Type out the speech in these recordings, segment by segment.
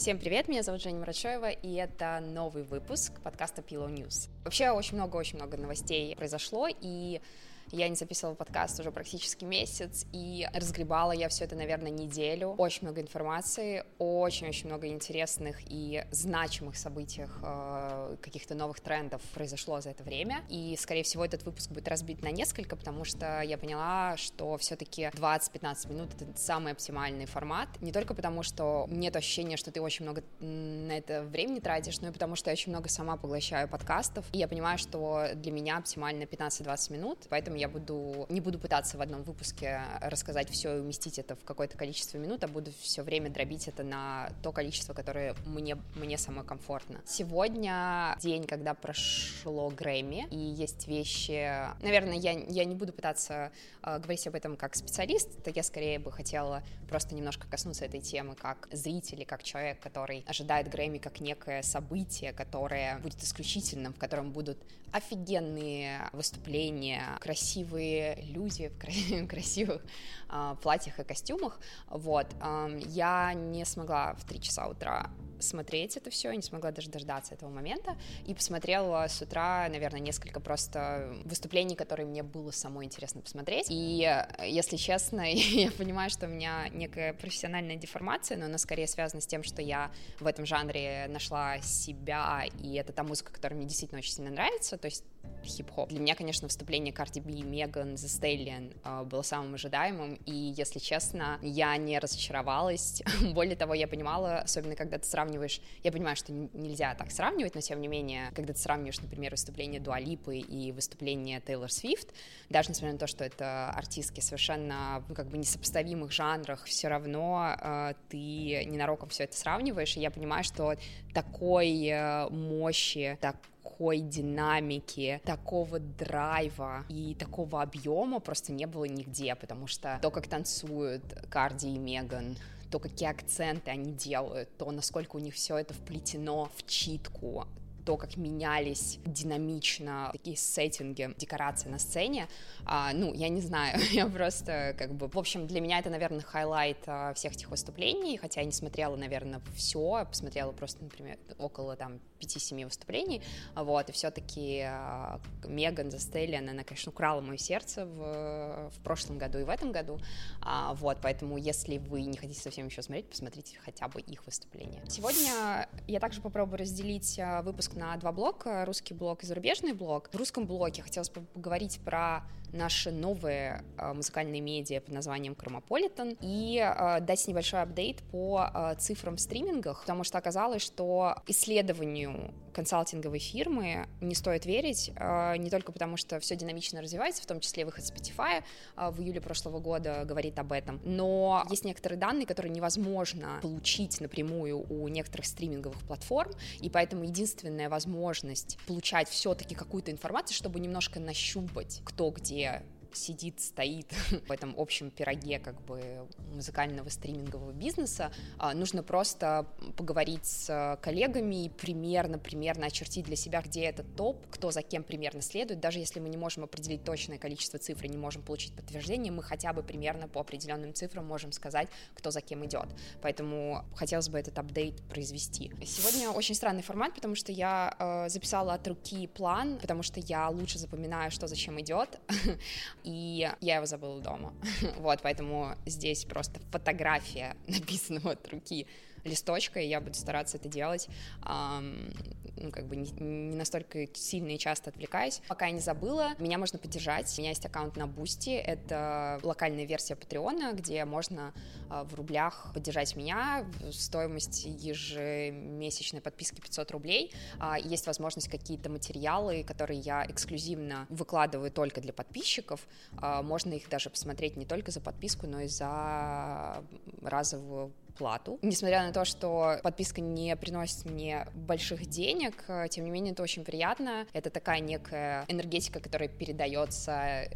Всем привет, меня зовут Женя Мрачоева, и это новый выпуск подкаста Pillow News. Вообще очень много-очень много новостей произошло, и я не записывала подкаст уже практически месяц, и разгребала я все это, наверное, неделю. Очень много информации, очень-очень много интересных и значимых событиях, э, каких-то новых трендов произошло за это время. И, скорее всего, этот выпуск будет разбит на несколько, потому что я поняла, что все-таки 20-15 минут — это самый оптимальный формат. Не только потому, что нет ощущения, что ты очень много на это времени тратишь, но и потому, что я очень много сама поглощаю подкастов. И я понимаю, что для меня оптимально 15-20 минут, поэтому я буду, не буду пытаться в одном выпуске рассказать все и уместить это в какое-то количество минут, а буду все время дробить это на то количество, которое мне, мне самое комфортно. Сегодня день, когда прошло Грэмми, и есть вещи... Наверное, я, я не буду пытаться э, говорить об этом как специалист, так я скорее бы хотела просто немножко коснуться этой темы как зритель, как человек, который ожидает Грэмми как некое событие, которое будет исключительным, в котором будут офигенные выступления, красивые красивые люди в красивых э, платьях и костюмах, вот, э, я не смогла в 3 часа утра смотреть это все, не смогла даже дождаться этого момента, и посмотрела с утра, наверное, несколько просто выступлений, которые мне было самой интересно посмотреть, и, если честно, я понимаю, что у меня некая профессиональная деформация, но она скорее связана с тем, что я в этом жанре нашла себя, и это та музыка, которая мне действительно очень сильно нравится, то есть хип-хоп. Для меня, конечно, выступление Cardi B, Меган, The Stallion э, было самым ожидаемым, и, если честно, я не разочаровалась. Более того, я понимала, особенно когда ты сравниваешь, я понимаю, что нельзя так сравнивать, но, тем не менее, когда ты сравниваешь, например, выступление Дуалипы и выступление Тейлор Свифт, даже несмотря на то, что это артистки совершенно, ну, как бы несопоставимых жанрах, все равно э, ты ненароком все это сравниваешь, и я понимаю, что такой э, мощи, так такой динамики, такого драйва и такого объема просто не было нигде, потому что то, как танцуют Карди и Меган, то, какие акценты они делают, то, насколько у них все это вплетено в читку, то, как менялись динамично такие сеттинги, декорации на сцене, а, ну, я не знаю, я просто как бы, в общем, для меня это, наверное, highlight а, всех этих выступлений, хотя я не смотрела, наверное, все, посмотрела просто, например, около там 5-7 выступлений, вот, и все-таки а, Меган Застеллиан, она, конечно, украла мое сердце в, в прошлом году и в этом году, а, вот, поэтому если вы не хотите совсем еще смотреть, посмотрите хотя бы их выступления. Сегодня я также попробую разделить а, выпуск на два блока, русский блок и зарубежный блок. В русском блоке хотелось поговорить про наши новые э, музыкальные медиа под названием Chromopolitan и э, дать небольшой апдейт по э, цифрам в стримингах, потому что оказалось, что исследованию консалтинговой фирмы не стоит верить, не только потому, что все динамично развивается, в том числе выход Spotify в июле прошлого года говорит об этом, но есть некоторые данные, которые невозможно получить напрямую у некоторых стриминговых платформ, и поэтому единственная возможность получать все-таки какую-то информацию, чтобы немножко нащупать, кто где сидит, стоит в этом общем пироге как бы музыкального стримингового бизнеса, а, нужно просто поговорить с коллегами и примерно, примерно очертить для себя, где этот топ, кто за кем примерно следует, даже если мы не можем определить точное количество цифр и не можем получить подтверждение, мы хотя бы примерно по определенным цифрам можем сказать, кто за кем идет. Поэтому хотелось бы этот апдейт произвести. Сегодня очень странный формат, потому что я э, записала от руки план, потому что я лучше запоминаю, что за чем идет, и я его забыла дома. вот, поэтому здесь просто фотография написанного от руки листочка, и я буду стараться это делать, эм, ну, как бы не, не настолько сильно и часто отвлекаясь. Пока я не забыла, меня можно поддержать. У меня есть аккаунт на Boosty, это локальная версия Patreon а, где можно э, в рублях поддержать меня, стоимость ежемесячной подписки 500 рублей. Э, есть возможность какие-то материалы, которые я эксклюзивно выкладываю только для подписчиков, э, можно их даже посмотреть не только за подписку, но и за разовую плату. Несмотря на то, что подписка не приносит мне больших денег, тем не менее это очень приятно. Это такая некая энергетика, которая передается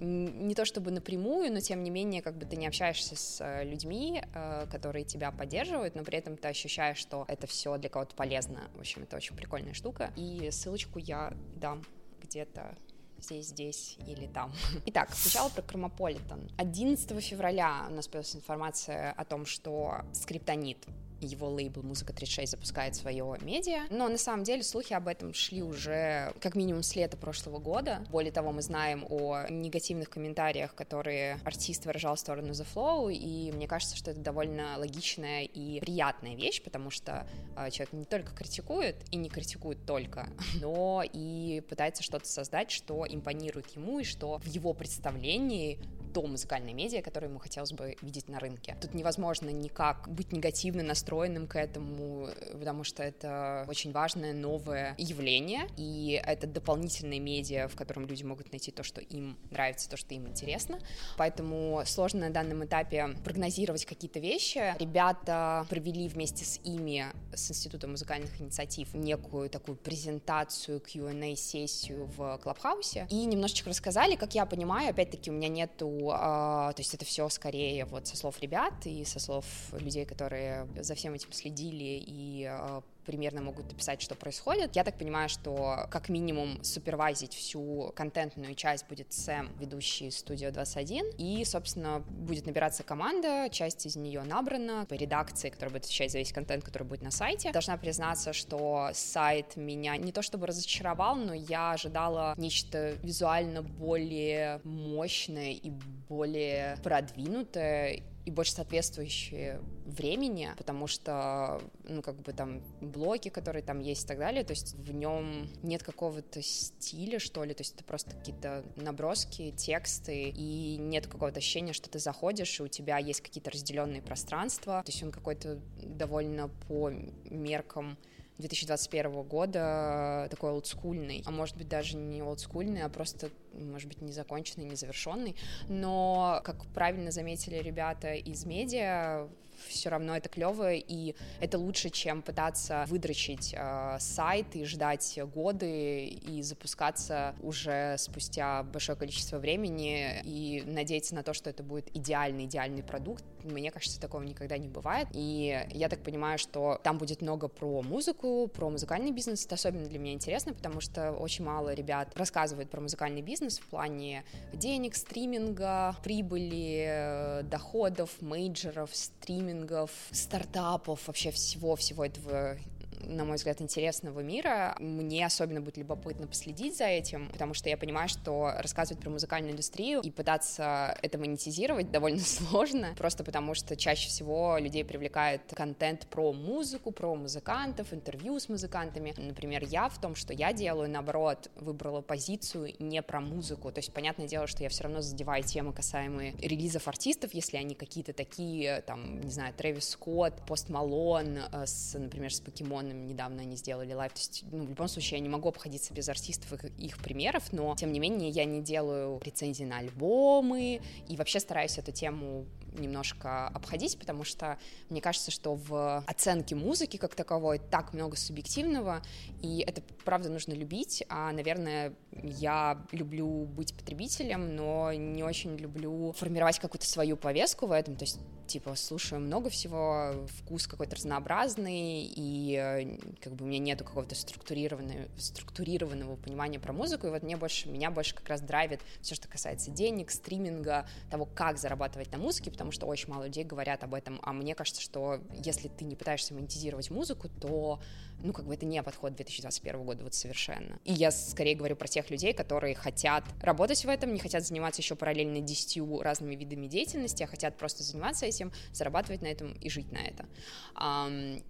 не то чтобы напрямую, но тем не менее, как бы ты не общаешься с э, людьми, э, которые тебя поддерживают, но при этом ты ощущаешь, что это все для кого-то полезно. В общем, это очень прикольная штука. И ссылочку я дам где-то здесь, здесь или там. Итак, сначала про Кромополитен. 11 февраля у нас появилась информация о том, что скриптонит его лейбл «Музыка 36» запускает свое медиа, но на самом деле слухи об этом шли уже как минимум с лета прошлого года. Более того, мы знаем о негативных комментариях, которые артист выражал в сторону The Flow, и мне кажется, что это довольно логичная и приятная вещь, потому что э, человек не только критикует, и не критикует только, но и пытается что-то создать, что импонирует ему, и что в его представлении то музыкальное медиа, которое ему хотелось бы видеть на рынке. Тут невозможно никак быть негативно настроенным к этому, потому что это очень важное новое явление, и это дополнительное медиа, в котором люди могут найти то, что им нравится, то, что им интересно. Поэтому сложно на данном этапе прогнозировать какие-то вещи. Ребята провели вместе с ими, с Институтом музыкальных инициатив, некую такую презентацию, Q&A-сессию в Клабхаусе, и немножечко рассказали, как я понимаю, опять-таки у меня нету а, то есть это все скорее вот со слов ребят и со слов людей, которые за всем этим следили и а, примерно могут описать, что происходит. Я так понимаю, что как минимум супервайзить всю контентную часть будет Сэм, ведущий студию 21, и, собственно, будет набираться команда, часть из нее набрана по редакции, которая будет отвечать за весь контент, который будет на сайте. Должна признаться, что сайт меня не то чтобы разочаровал, но я ожидала нечто визуально более мощное и более продвинутое, и больше соответствующие времени, потому что, ну, как бы там блоки, которые там есть и так далее, то есть в нем нет какого-то стиля, что ли, то есть это просто какие-то наброски, тексты, и нет какого-то ощущения, что ты заходишь, и у тебя есть какие-то разделенные пространства, то есть он какой-то довольно по меркам 2021 года такой олдскульный, а может быть даже не олдскульный, а просто, может быть, незаконченный, незавершенный, но, как правильно заметили ребята из медиа, все равно это клево, и это лучше, чем пытаться выдрочить э, сайт и ждать годы и запускаться уже спустя большое количество времени и надеяться на то, что это будет идеальный, идеальный продукт. Мне кажется, такого никогда не бывает. И я так понимаю, что там будет много про музыку, про музыкальный бизнес. Это особенно для меня интересно, потому что очень мало ребят рассказывают про музыкальный бизнес в плане денег, стриминга, прибыли, э, доходов, мейджеров, стриминга стримингов, стартапов, вообще всего-всего этого на мой взгляд, интересного мира. Мне особенно будет любопытно последить за этим, потому что я понимаю, что рассказывать про музыкальную индустрию и пытаться это монетизировать довольно сложно, просто потому что чаще всего людей привлекает контент про музыку, про музыкантов, интервью с музыкантами. Например, я в том, что я делаю, наоборот, выбрала позицию не про музыку. То есть, понятное дело, что я все равно задеваю темы, касаемые релизов артистов, если они какие-то такие, там, не знаю, Трэвис Скотт, Пост Малон, э, с, например, с покемонами недавно они сделали live, то есть, ну, в любом случае, я не могу обходиться без артистов и их примеров, но, тем не менее, я не делаю рецензии на альбомы, и вообще стараюсь эту тему немножко обходить, потому что мне кажется, что в оценке музыки как таковой так много субъективного, и это правда нужно любить, а, наверное, я люблю быть потребителем, но не очень люблю формировать какую-то свою повестку в этом, то есть типа слушаю много всего, вкус какой-то разнообразный, и э, как бы у меня нету какого-то структурированного, структурированного понимания про музыку, и вот мне больше, меня больше как раз драйвит все, что касается денег, стриминга, того, как зарабатывать на музыке, потому что очень мало людей говорят об этом, а мне кажется, что если ты не пытаешься монетизировать музыку, то ну, как бы это не подход 2021 года вот совершенно. И я скорее говорю про тех людей, которые хотят работать в этом, не хотят заниматься еще параллельно десятью разными видами деятельности, а хотят просто заниматься этим, зарабатывать на этом и жить на это.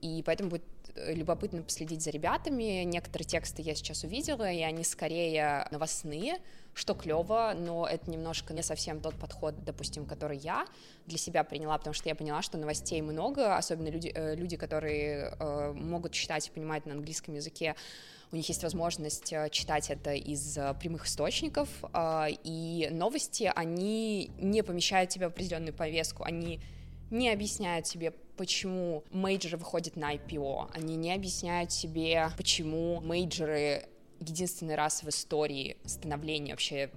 И поэтому будет любопытно последить за ребятами. Некоторые тексты я сейчас увидела, и они скорее новостные, что клево, но это немножко не совсем тот подход, допустим, который я для себя приняла, потому что я поняла, что новостей много, особенно люди, э, люди которые э, могут читать и понимать на английском языке, у них есть возможность э, читать это из прямых источников, и новости, они не помещают тебя в определенную повестку, они не объясняют тебе, почему мейджоры выходят на IPO, они не объясняют себе, почему мейджоры единственный раз в истории становления вообще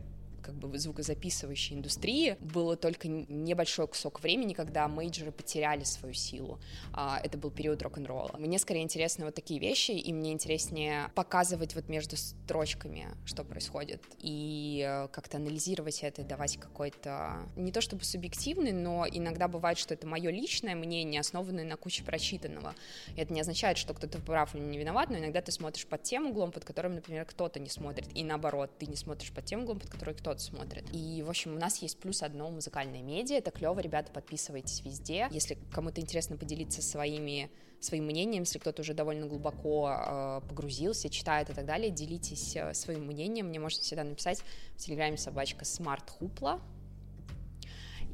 как бы звукозаписывающей индустрии было только небольшой кусок времени, когда мейджоры потеряли свою силу. А, это был период рок-н-ролла. Мне скорее интересны вот такие вещи, и мне интереснее показывать вот между строчками, что происходит, и э, как-то анализировать это, давать какой-то, не то чтобы субъективный, но иногда бывает, что это мое личное мнение, основанное на куче прочитанного. И это не означает, что кто-то прав или не виноват, но иногда ты смотришь под тем углом, под которым, например, кто-то не смотрит, и наоборот, ты не смотришь под тем углом, под который кто-то смотрит. И, в общем, у нас есть плюс одно музыкальное медиа, это клево, ребята, подписывайтесь везде. Если кому-то интересно поделиться своими своим мнением, если кто-то уже довольно глубоко э, погрузился, читает и так далее, делитесь э, своим мнением, мне можете всегда написать в телеграме собачка Smart Hoopla,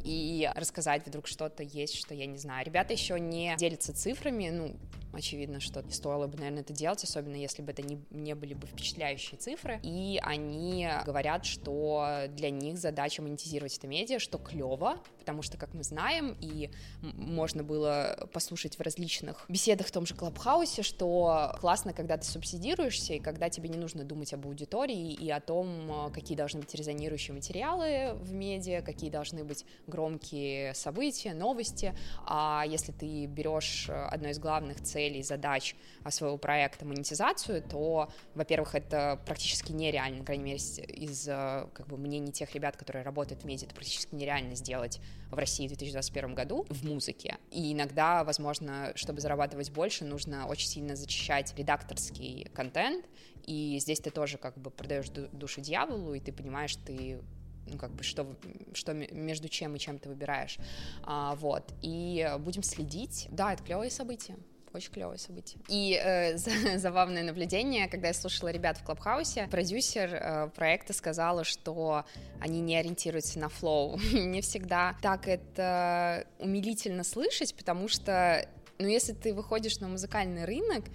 и рассказать вдруг что-то есть, что я не знаю. Ребята еще не делятся цифрами, ну, очевидно, что стоило бы, наверное, это делать, особенно если бы это не, не были бы впечатляющие цифры. И они говорят, что для них задача монетизировать это медиа, что клево, потому что, как мы знаем, и можно было послушать в различных беседах в том же Клабхаусе, что классно, когда ты субсидируешься, и когда тебе не нужно думать об аудитории и о том, какие должны быть резонирующие материалы в медиа, какие должны быть громкие события, новости. А если ты берешь одно из главных целей целей, задач а, своего проекта монетизацию, то, во-первых, это практически нереально, по крайней мере, из э, как бы, мнений тех ребят, которые работают в медиа, это практически нереально сделать в России в 2021 году в музыке. И иногда, возможно, чтобы зарабатывать больше, нужно очень сильно зачищать редакторский контент, и здесь ты тоже как бы продаешь душу дьяволу, и ты понимаешь, ты ну, как бы, что, что между чем и чем ты выбираешь, а, вот, и будем следить, да, это клевые события очень клевое событие. И э, забавное наблюдение, когда я слушала ребят в Клабхаусе, продюсер э, проекта сказала, что они не ориентируются на флоу. Не всегда так это умилительно слышать, потому что, ну, если ты выходишь на музыкальный рынок,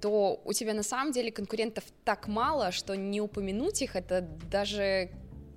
то у тебя на самом деле конкурентов так мало, что не упомянуть их это даже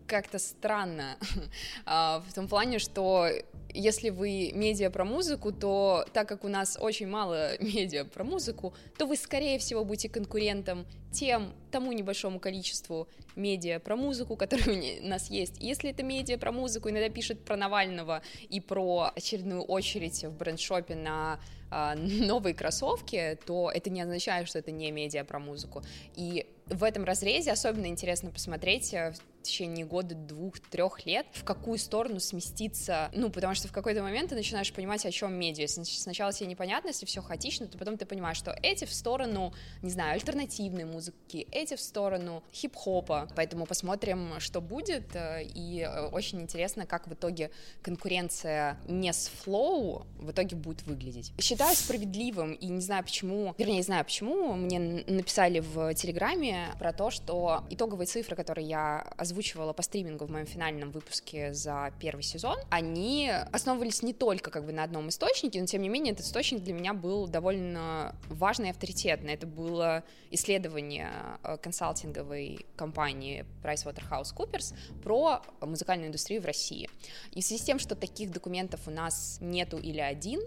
как-то странно а, в том плане, что если вы медиа про музыку, то так как у нас очень мало медиа про музыку, то вы, скорее всего, будете конкурентом тем, тому небольшому количеству медиа про музыку, которые у нас есть. Если это медиа про музыку, иногда пишет про Навального и про очередную очередь в брендшопе на э, новые кроссовки, то это не означает, что это не медиа про музыку. И в этом разрезе особенно интересно посмотреть э, течение года, двух, трех лет, в какую сторону сместиться, ну, потому что в какой-то момент ты начинаешь понимать, о чем медиа. Сначала тебе непонятно, если все хаотично, то потом ты понимаешь, что эти в сторону, не знаю, альтернативной музыки, эти в сторону хип-хопа, поэтому посмотрим, что будет, э, и э, очень интересно, как в итоге конкуренция не с флоу в итоге будет выглядеть. Считаю справедливым, и не знаю почему, вернее, не знаю почему, мне написали в Телеграме про то, что итоговые цифры, которые я озвучивала по стримингу в моем финальном выпуске за первый сезон, они основывались не только как бы на одном источнике, но тем не менее этот источник для меня был довольно важный и авторитетный. Это было исследование э, консалтинговой компании PricewaterhouseCoopers про музыкальную индустрию в России. И в связи с тем, что таких документов у нас нету или один,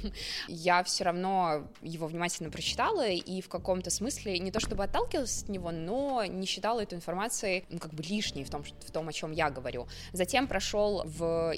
я все равно его внимательно прочитала и в каком-то смысле не то чтобы отталкивалась от него, но не считала эту информацией ну, как бы лишней лишний в том, в том, о чем я говорю. Затем прошел в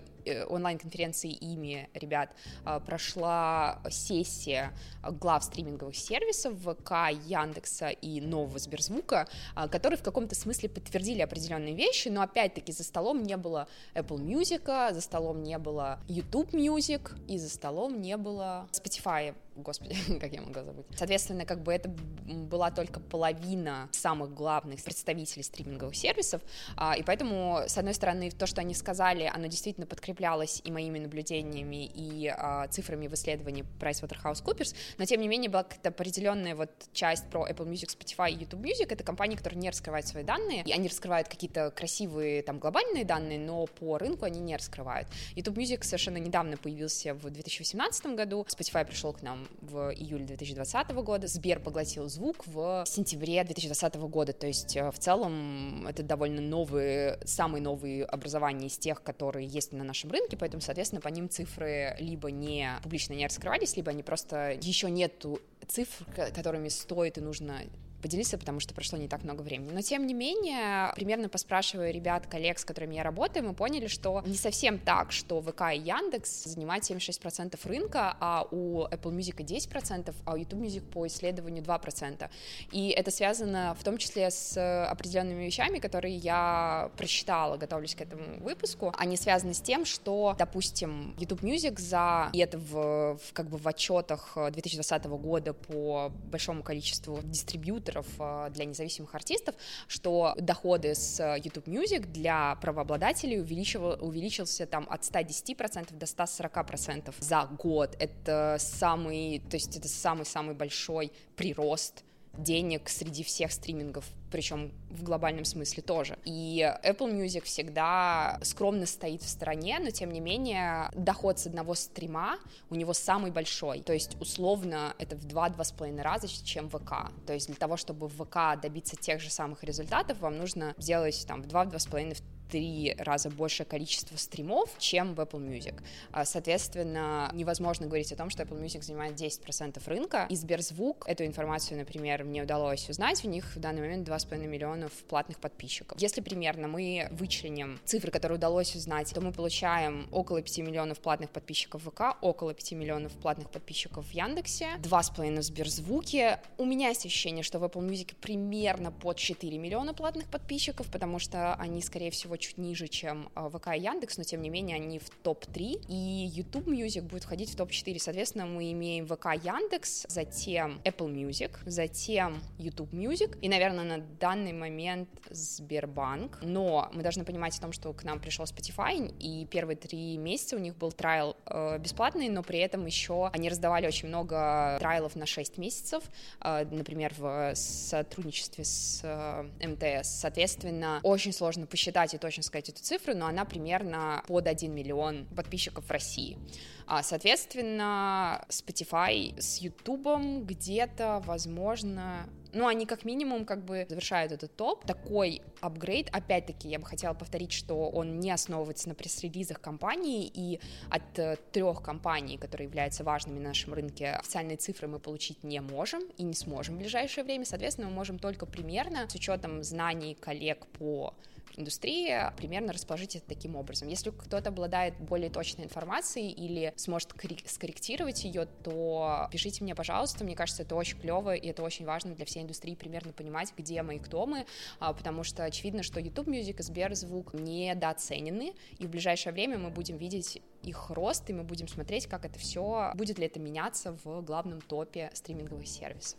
онлайн-конференции ими, ребят, э, прошла сессия глав стриминговых сервисов ВК, Яндекса и нового Сберзвука, э, которые в каком-то смысле подтвердили определенные вещи, но опять-таки за столом не было Apple Music, за столом не было YouTube Music и за столом не было Spotify господи, как я могла забыть. Соответственно, как бы это была только половина самых главных представителей стриминговых сервисов, а, и поэтому, с одной стороны, то, что они сказали, оно действительно подкреплялось и моими наблюдениями, и а, цифрами в исследовании PricewaterhouseCoopers, но, тем не менее, была какая-то определенная вот часть про Apple Music, Spotify и YouTube Music, это компании, которые не раскрывают свои данные, и они раскрывают какие-то красивые там глобальные данные, но по рынку они не раскрывают. YouTube Music совершенно недавно появился в 2018 году, Spotify пришел к нам в июле 2020 года, Сбер поглотил звук в сентябре 2020 года, то есть э, в целом это довольно новые, самые новые образования из тех, которые есть на нашем рынке, поэтому, соответственно, по ним цифры либо не публично не раскрывались, либо они просто еще нету цифр, которыми стоит и нужно поделиться, потому что прошло не так много времени. Но, тем не менее, примерно поспрашивая ребят, коллег, с которыми я работаю, мы поняли, что не совсем так, что ВК и Яндекс занимают 76% рынка, а у Apple Music 10%, а у YouTube Music по исследованию 2%. И это связано в том числе с определенными вещами, которые я прочитала, готовлюсь к этому выпуску. Они связаны с тем, что, допустим, YouTube Music за, и это в, как бы в отчетах 2020 года по большому количеству дистрибьюторов э, для независимых артистов, что доходы с YouTube Music для правообладателей увеличил, увеличился там от 110% до 140% за год. Это самый, то есть это самый-самый большой прирост денег среди всех стримингов, причем в глобальном смысле тоже. И Apple Music всегда скромно стоит в стороне, но тем не менее доход с одного стрима у него самый большой. То есть условно это в 2-2,5 раза, чем ВК. То есть для того, чтобы в ВК добиться тех же самых результатов, вам нужно сделать там в 2-2,5 три раза большее количество стримов, чем в Apple Music. А, соответственно, невозможно говорить о том, что Apple Music занимает 10% рынка. И Сберзвук, эту информацию, например, мне удалось узнать, у них в данный момент 2,5 миллионов платных подписчиков. Если примерно мы вычленим цифры, которые удалось узнать, то мы получаем около 5 миллионов платных подписчиков в ВК, около 5 миллионов платных подписчиков в Яндексе, 2,5 в Сберзвуке. У меня есть ощущение, что в Apple Music примерно под 4 миллиона платных подписчиков, потому что они, скорее всего, чуть ниже, чем а, ВК и Яндекс, но тем не менее они в топ-3, и YouTube Music будет входить в топ-4. Соответственно, мы имеем ВК Яндекс, затем Apple Music, затем YouTube Music, и, наверное, на данный момент Сбербанк. Но мы должны понимать о том, что к нам пришел Spotify, и первые три месяца у них был трайл э, бесплатный, но при этом еще они раздавали очень много трайлов на 6 месяцев, э, например, в сотрудничестве с э, МТС. Соответственно, очень сложно посчитать и точно сказать эту цифру, но она примерно под 1 миллион подписчиков в России. А, соответственно, Spotify с YouTube где-то, возможно, ну, они как минимум как бы завершают этот топ. Такой апгрейд, опять-таки, я бы хотела повторить, что он не основывается на пресс-релизах компании, и от э, трех компаний, которые являются важными на нашем рынке, официальные цифры мы получить не можем и не сможем в ближайшее время. Соответственно, мы можем только примерно, с учетом знаний коллег по индустрии, примерно расположить это таким образом. Если кто-то обладает более точной информацией или сможет скорректировать ее, то пишите мне, пожалуйста. Мне кажется, это очень клево, и это очень важно для всей индустрии примерно понимать, где мы и кто мы, а, потому что очевидно, что YouTube Music и Сберзвук недооценены, и в ближайшее время мы будем видеть их рост, и мы будем смотреть, как это все, будет ли это меняться в главном топе стриминговых сервисов.